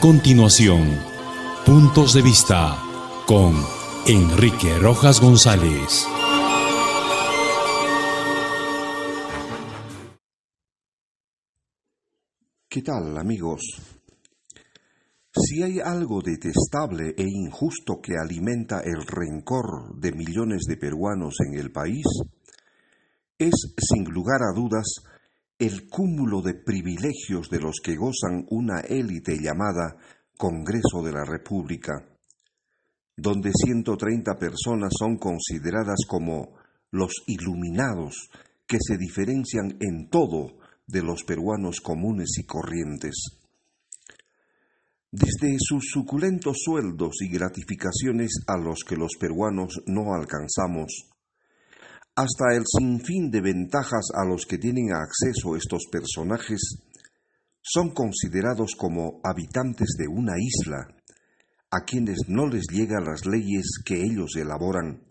continuación, Puntos de Vista con Enrique Rojas González. ¿Qué tal amigos? Si hay algo detestable e injusto que alimenta el rencor de millones de peruanos en el país, es sin lugar a dudas el cúmulo de privilegios de los que gozan una élite llamada Congreso de la República, donde 130 personas son consideradas como los iluminados que se diferencian en todo de los peruanos comunes y corrientes. Desde sus suculentos sueldos y gratificaciones a los que los peruanos no alcanzamos, hasta el sinfín de ventajas a los que tienen acceso estos personajes, son considerados como habitantes de una isla, a quienes no les llegan las leyes que ellos elaboran,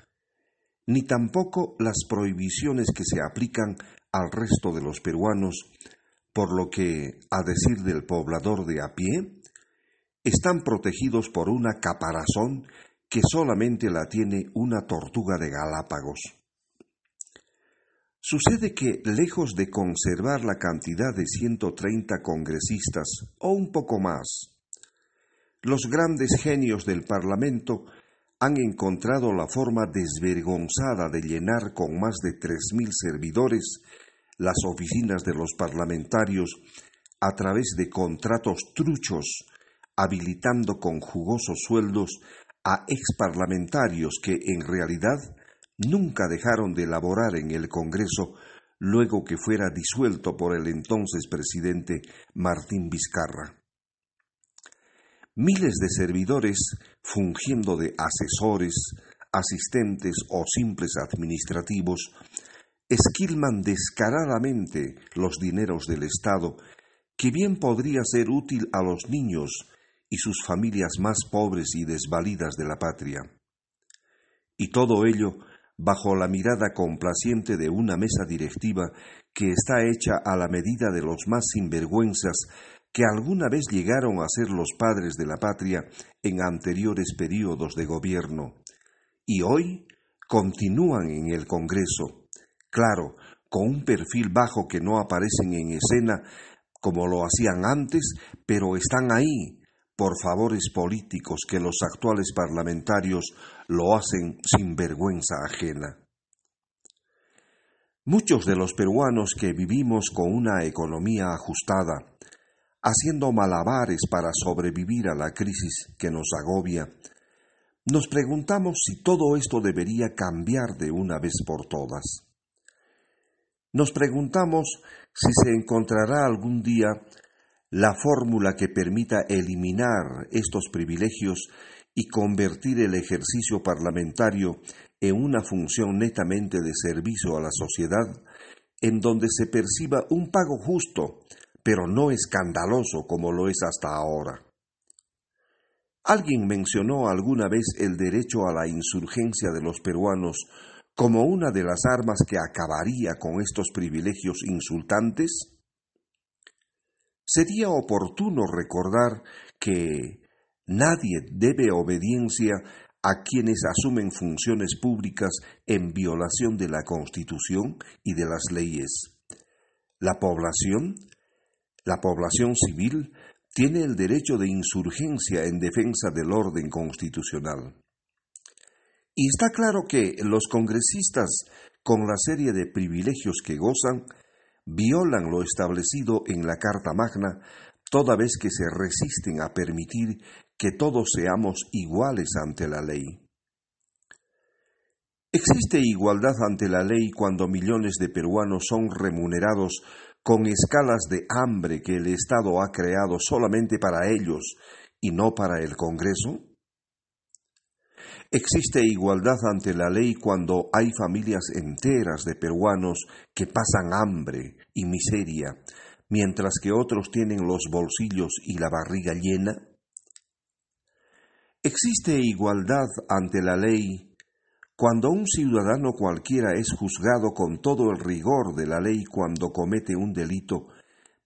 ni tampoco las prohibiciones que se aplican al resto de los peruanos, por lo que, a decir del poblador de a pie, están protegidos por una caparazón que solamente la tiene una tortuga de Galápagos. Sucede que, lejos de conservar la cantidad de 130 congresistas, o un poco más, los grandes genios del Parlamento han encontrado la forma desvergonzada de llenar con más de 3.000 servidores las oficinas de los parlamentarios a través de contratos truchos habilitando con jugosos sueldos a exparlamentarios que en realidad nunca dejaron de laborar en el Congreso luego que fuera disuelto por el entonces presidente Martín Vizcarra. Miles de servidores, fungiendo de asesores, asistentes o simples administrativos, esquilman descaradamente los dineros del Estado, que bien podría ser útil a los niños y sus familias más pobres y desvalidas de la patria. Y todo ello bajo la mirada complaciente de una mesa directiva que está hecha a la medida de los más sinvergüenzas que alguna vez llegaron a ser los padres de la patria en anteriores períodos de gobierno, y hoy continúan en el Congreso, claro, con un perfil bajo que no aparecen en escena como lo hacían antes, pero están ahí, por favores políticos que los actuales parlamentarios lo hacen sin vergüenza ajena. Muchos de los peruanos que vivimos con una economía ajustada, haciendo malabares para sobrevivir a la crisis que nos agobia, nos preguntamos si todo esto debería cambiar de una vez por todas. Nos preguntamos si se encontrará algún día la fórmula que permita eliminar estos privilegios y convertir el ejercicio parlamentario en una función netamente de servicio a la sociedad, en donde se perciba un pago justo, pero no escandaloso como lo es hasta ahora. Alguien mencionó alguna vez el derecho a la insurgencia de los peruanos como una de las armas que acabaría con estos privilegios insultantes? Sería oportuno recordar que nadie debe obediencia a quienes asumen funciones públicas en violación de la Constitución y de las leyes. La población, la población civil, tiene el derecho de insurgencia en defensa del orden constitucional. Y está claro que los congresistas, con la serie de privilegios que gozan, violan lo establecido en la Carta Magna toda vez que se resisten a permitir que todos seamos iguales ante la ley. Existe igualdad ante la ley cuando millones de peruanos son remunerados con escalas de hambre que el Estado ha creado solamente para ellos y no para el Congreso? Existe igualdad ante la ley cuando hay familias enteras de peruanos que pasan hambre y miseria, mientras que otros tienen los bolsillos y la barriga llena. Existe igualdad ante la ley cuando un ciudadano cualquiera es juzgado con todo el rigor de la ley cuando comete un delito,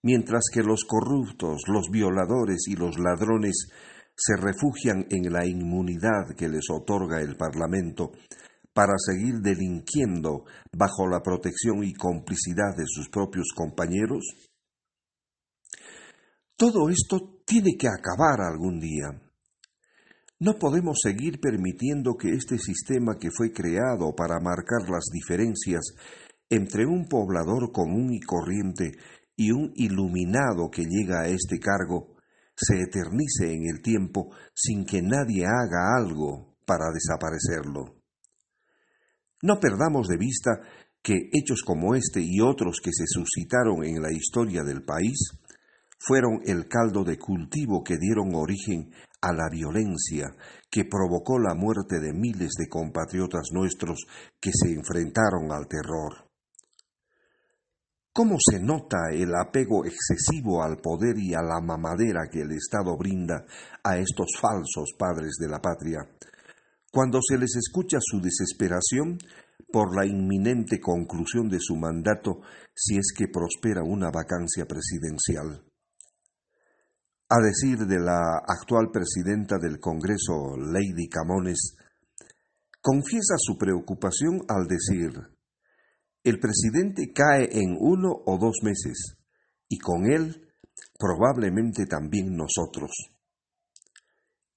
mientras que los corruptos, los violadores y los ladrones se refugian en la inmunidad que les otorga el Parlamento para seguir delinquiendo bajo la protección y complicidad de sus propios compañeros? Todo esto tiene que acabar algún día. No podemos seguir permitiendo que este sistema que fue creado para marcar las diferencias entre un poblador común y corriente y un iluminado que llega a este cargo se eternice en el tiempo sin que nadie haga algo para desaparecerlo. No perdamos de vista que hechos como este y otros que se suscitaron en la historia del país fueron el caldo de cultivo que dieron origen a la violencia que provocó la muerte de miles de compatriotas nuestros que se enfrentaron al terror. ¿Cómo se nota el apego excesivo al poder y a la mamadera que el Estado brinda a estos falsos padres de la patria? Cuando se les escucha su desesperación por la inminente conclusión de su mandato si es que prospera una vacancia presidencial. A decir de la actual presidenta del Congreso, Lady Camones, confiesa su preocupación al decir, el presidente cae en uno o dos meses, y con él probablemente también nosotros.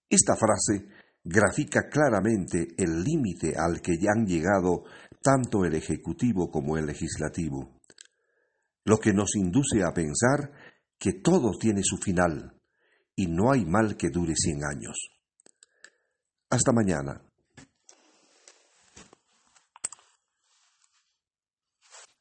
Esta frase grafica claramente el límite al que ya han llegado tanto el Ejecutivo como el Legislativo, lo que nos induce a pensar que todo tiene su final y no hay mal que dure cien años. Hasta mañana.